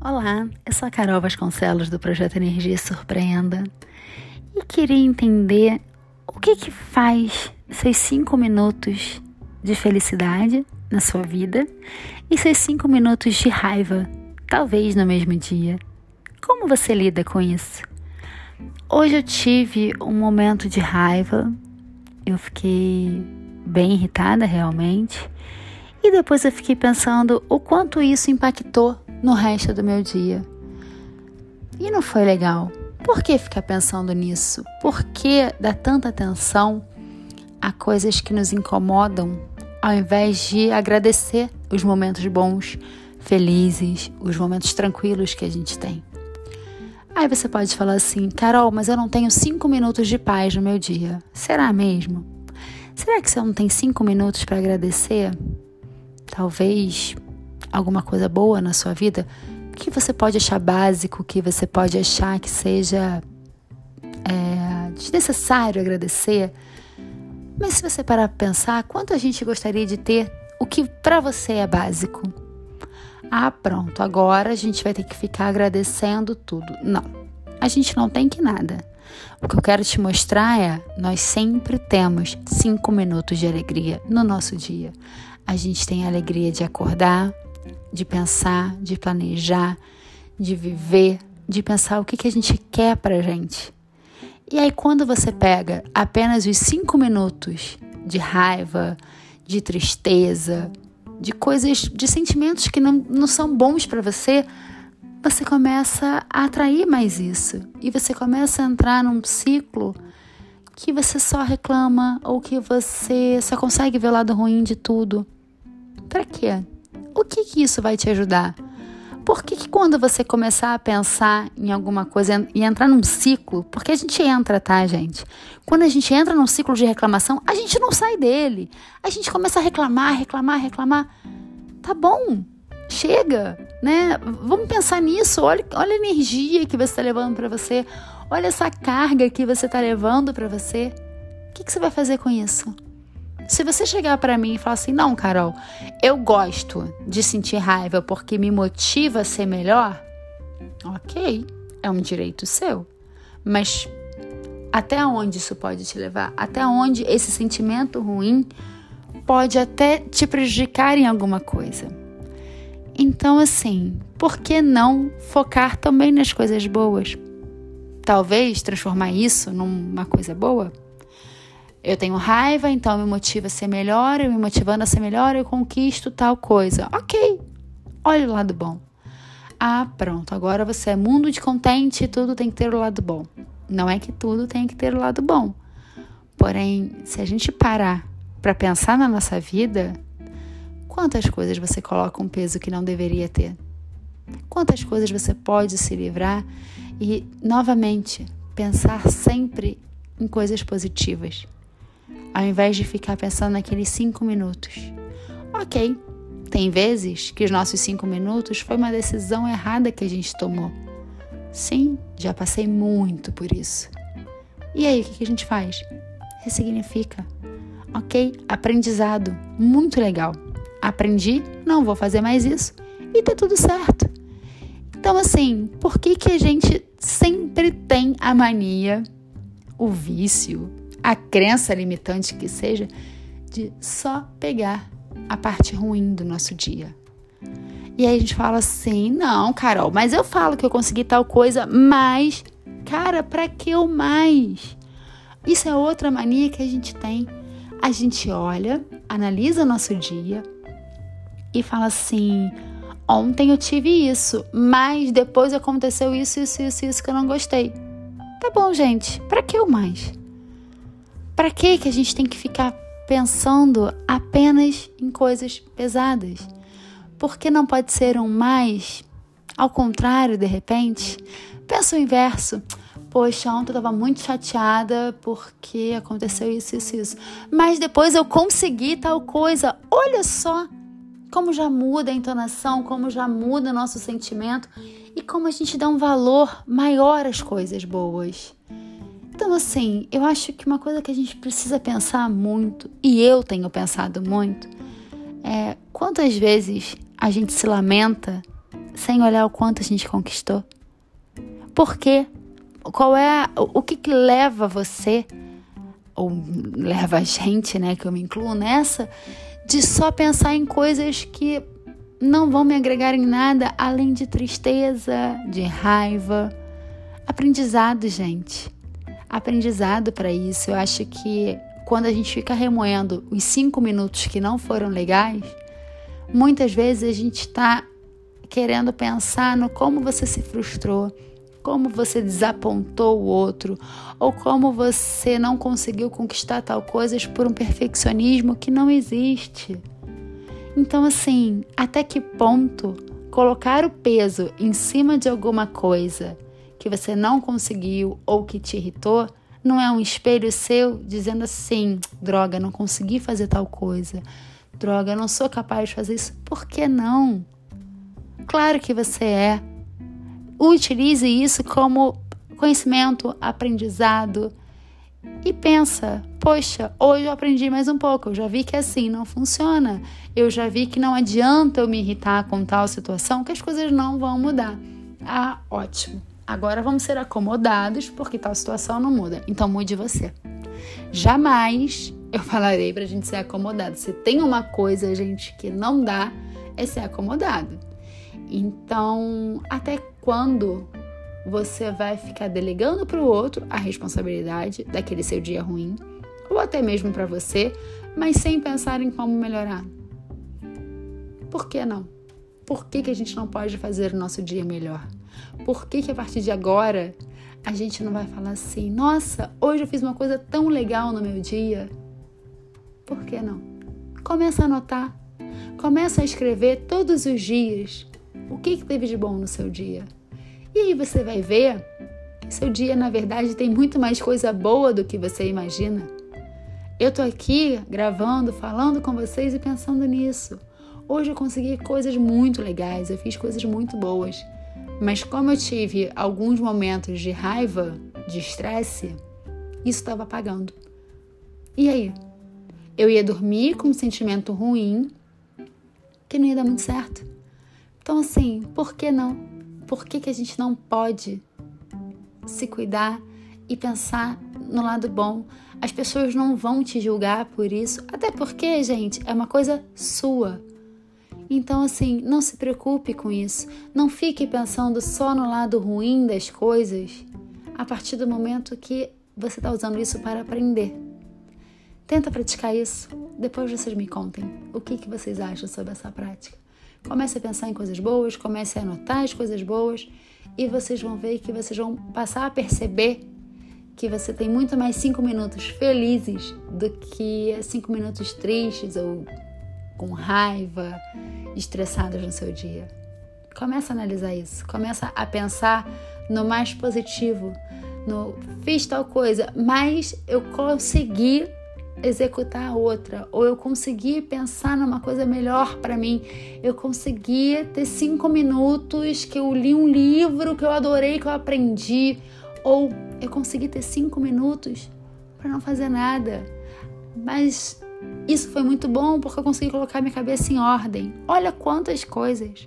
Olá, eu sou a Carol Vasconcelos do projeto Energia Surpreenda e queria entender o que que faz seus cinco minutos de felicidade na sua vida e seus cinco minutos de raiva, talvez no mesmo dia. Como você lida com isso? Hoje eu tive um momento de raiva, eu fiquei bem irritada realmente, e depois eu fiquei pensando o quanto isso impactou no resto do meu dia. E não foi legal. Por que ficar pensando nisso? Por que dar tanta atenção a coisas que nos incomodam ao invés de agradecer os momentos bons, felizes, os momentos tranquilos que a gente tem? Aí você pode falar assim, Carol, mas eu não tenho cinco minutos de paz no meu dia. Será mesmo? Será que você não tem cinco minutos para agradecer? Talvez alguma coisa boa na sua vida, que você pode achar básico, que você pode achar que seja é, desnecessário agradecer. Mas se você parar para pensar, quanto a gente gostaria de ter o que para você é básico? Ah, pronto, agora a gente vai ter que ficar agradecendo tudo. Não, a gente não tem que nada. O que eu quero te mostrar é: nós sempre temos cinco minutos de alegria no nosso dia. A gente tem a alegria de acordar, de pensar, de planejar, de viver, de pensar o que, que a gente quer pra gente. E aí, quando você pega apenas os cinco minutos de raiva, de tristeza, de coisas, de sentimentos que não, não são bons para você, você começa a atrair mais isso. E você começa a entrar num ciclo que você só reclama ou que você só consegue ver o lado ruim de tudo. Para quê? O que, que isso vai te ajudar? Por que, que quando você começar a pensar em alguma coisa e entrar num ciclo, porque a gente entra, tá, gente? Quando a gente entra num ciclo de reclamação, a gente não sai dele. A gente começa a reclamar, reclamar, reclamar. Tá bom, chega, né? Vamos pensar nisso. Olha, olha a energia que você está levando para você. Olha essa carga que você está levando para você. O que, que você vai fazer com isso? Se você chegar para mim e falar assim: "Não, Carol, eu gosto de sentir raiva porque me motiva a ser melhor", OK, é um direito seu. Mas até onde isso pode te levar? Até onde esse sentimento ruim pode até te prejudicar em alguma coisa? Então, assim, por que não focar também nas coisas boas? Talvez transformar isso numa coisa boa? Eu tenho raiva, então me motiva a ser melhor, eu me motivando a ser melhor, eu conquisto tal coisa. Ok, olha o lado bom. Ah, pronto, agora você é mundo de contente e tudo tem que ter o lado bom. Não é que tudo tem que ter o lado bom. Porém, se a gente parar para pensar na nossa vida, quantas coisas você coloca um peso que não deveria ter? Quantas coisas você pode se livrar e, novamente, pensar sempre em coisas positivas? Ao invés de ficar pensando naqueles cinco minutos. Ok, tem vezes que os nossos cinco minutos foi uma decisão errada que a gente tomou. Sim, já passei muito por isso. E aí, o que a gente faz? Ressignifica. Ok? Aprendizado. Muito legal. Aprendi, não vou fazer mais isso. E tá tudo certo. Então, assim, por que, que a gente sempre tem a mania, o vício, a crença limitante que seja, de só pegar a parte ruim do nosso dia. E aí a gente fala assim: não, Carol, mas eu falo que eu consegui tal coisa, mas, cara, para que o mais? Isso é outra mania que a gente tem. A gente olha, analisa nosso dia e fala assim: ontem eu tive isso, mas depois aconteceu isso, isso, isso, isso que eu não gostei. Tá bom, gente, para que o mais? Para que que a gente tem que ficar pensando apenas em coisas pesadas? Por que não pode ser um mais? Ao contrário, de repente, pensa o inverso. Poxa, ontem eu estava muito chateada porque aconteceu isso, isso, isso. Mas depois eu consegui tal coisa. Olha só como já muda a entonação, como já muda o nosso sentimento e como a gente dá um valor maior às coisas boas. Então, assim, eu acho que uma coisa que a gente precisa pensar muito, e eu tenho pensado muito, é quantas vezes a gente se lamenta sem olhar o quanto a gente conquistou? Por quê? Qual é o que, que leva você ou leva a gente, né, que eu me incluo nessa, de só pensar em coisas que não vão me agregar em nada além de tristeza, de raiva. Aprendizado, gente. Aprendizado para isso. Eu acho que quando a gente fica remoendo os cinco minutos que não foram legais, muitas vezes a gente está querendo pensar no como você se frustrou, como você desapontou o outro, ou como você não conseguiu conquistar tal coisas por um perfeccionismo que não existe. Então, assim, até que ponto colocar o peso em cima de alguma coisa que você não conseguiu ou que te irritou não é um espelho seu dizendo assim: droga, não consegui fazer tal coisa, droga, não sou capaz de fazer isso. Por que não? Claro que você é. Utilize isso como conhecimento, aprendizado e pensa: poxa, hoje eu aprendi mais um pouco, eu já vi que assim não funciona, eu já vi que não adianta eu me irritar com tal situação, que as coisas não vão mudar. Ah, ótimo. Agora vamos ser acomodados porque tal situação não muda. Então mude você. Jamais eu falarei pra gente ser acomodado. Se tem uma coisa, gente, que não dá, é ser acomodado. Então, até quando você vai ficar delegando para o outro a responsabilidade daquele seu dia ruim, ou até mesmo para você, mas sem pensar em como melhorar? Por que não? Por que, que a gente não pode fazer o nosso dia melhor? Por que, que a partir de agora a gente não vai falar assim: nossa, hoje eu fiz uma coisa tão legal no meu dia? Por que não? Começa a anotar. Começa a escrever todos os dias o que, que teve de bom no seu dia. E aí você vai ver que seu dia, na verdade, tem muito mais coisa boa do que você imagina. Eu tô aqui gravando, falando com vocês e pensando nisso. Hoje eu consegui coisas muito legais, eu fiz coisas muito boas. Mas como eu tive alguns momentos de raiva, de estresse, isso estava apagando. E aí? Eu ia dormir com um sentimento ruim que não ia dar muito certo. Então, assim, por que não? Por que, que a gente não pode se cuidar e pensar no lado bom? As pessoas não vão te julgar por isso, até porque, gente, é uma coisa sua. Então, assim, não se preocupe com isso. Não fique pensando só no lado ruim das coisas a partir do momento que você está usando isso para aprender. Tenta praticar isso. Depois vocês me contem o que, que vocês acham sobre essa prática. Comece a pensar em coisas boas, comece a anotar as coisas boas e vocês vão ver que vocês vão passar a perceber que você tem muito mais cinco minutos felizes do que cinco minutos tristes ou com raiva, estressados no seu dia. Começa a analisar isso, começa a pensar no mais positivo, no fiz tal coisa, mas eu consegui executar outra, ou eu consegui pensar numa coisa melhor para mim, eu consegui ter cinco minutos que eu li um livro que eu adorei, que eu aprendi, ou eu consegui ter cinco minutos para não fazer nada, mas isso foi muito bom porque eu consegui colocar minha cabeça em ordem. Olha quantas coisas!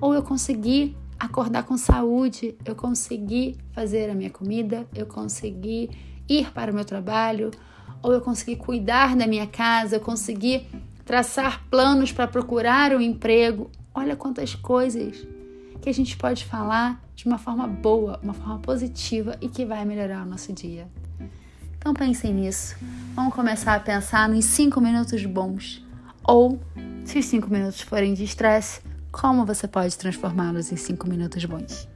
Ou eu consegui acordar com saúde, eu consegui fazer a minha comida, eu consegui ir para o meu trabalho, ou eu consegui cuidar da minha casa, eu consegui traçar planos para procurar um emprego. Olha quantas coisas que a gente pode falar de uma forma boa, uma forma positiva e que vai melhorar o nosso dia. Então pensem nisso. Vamos começar a pensar nos cinco minutos bons. Ou, se os cinco minutos forem de estresse, como você pode transformá-los em cinco minutos bons.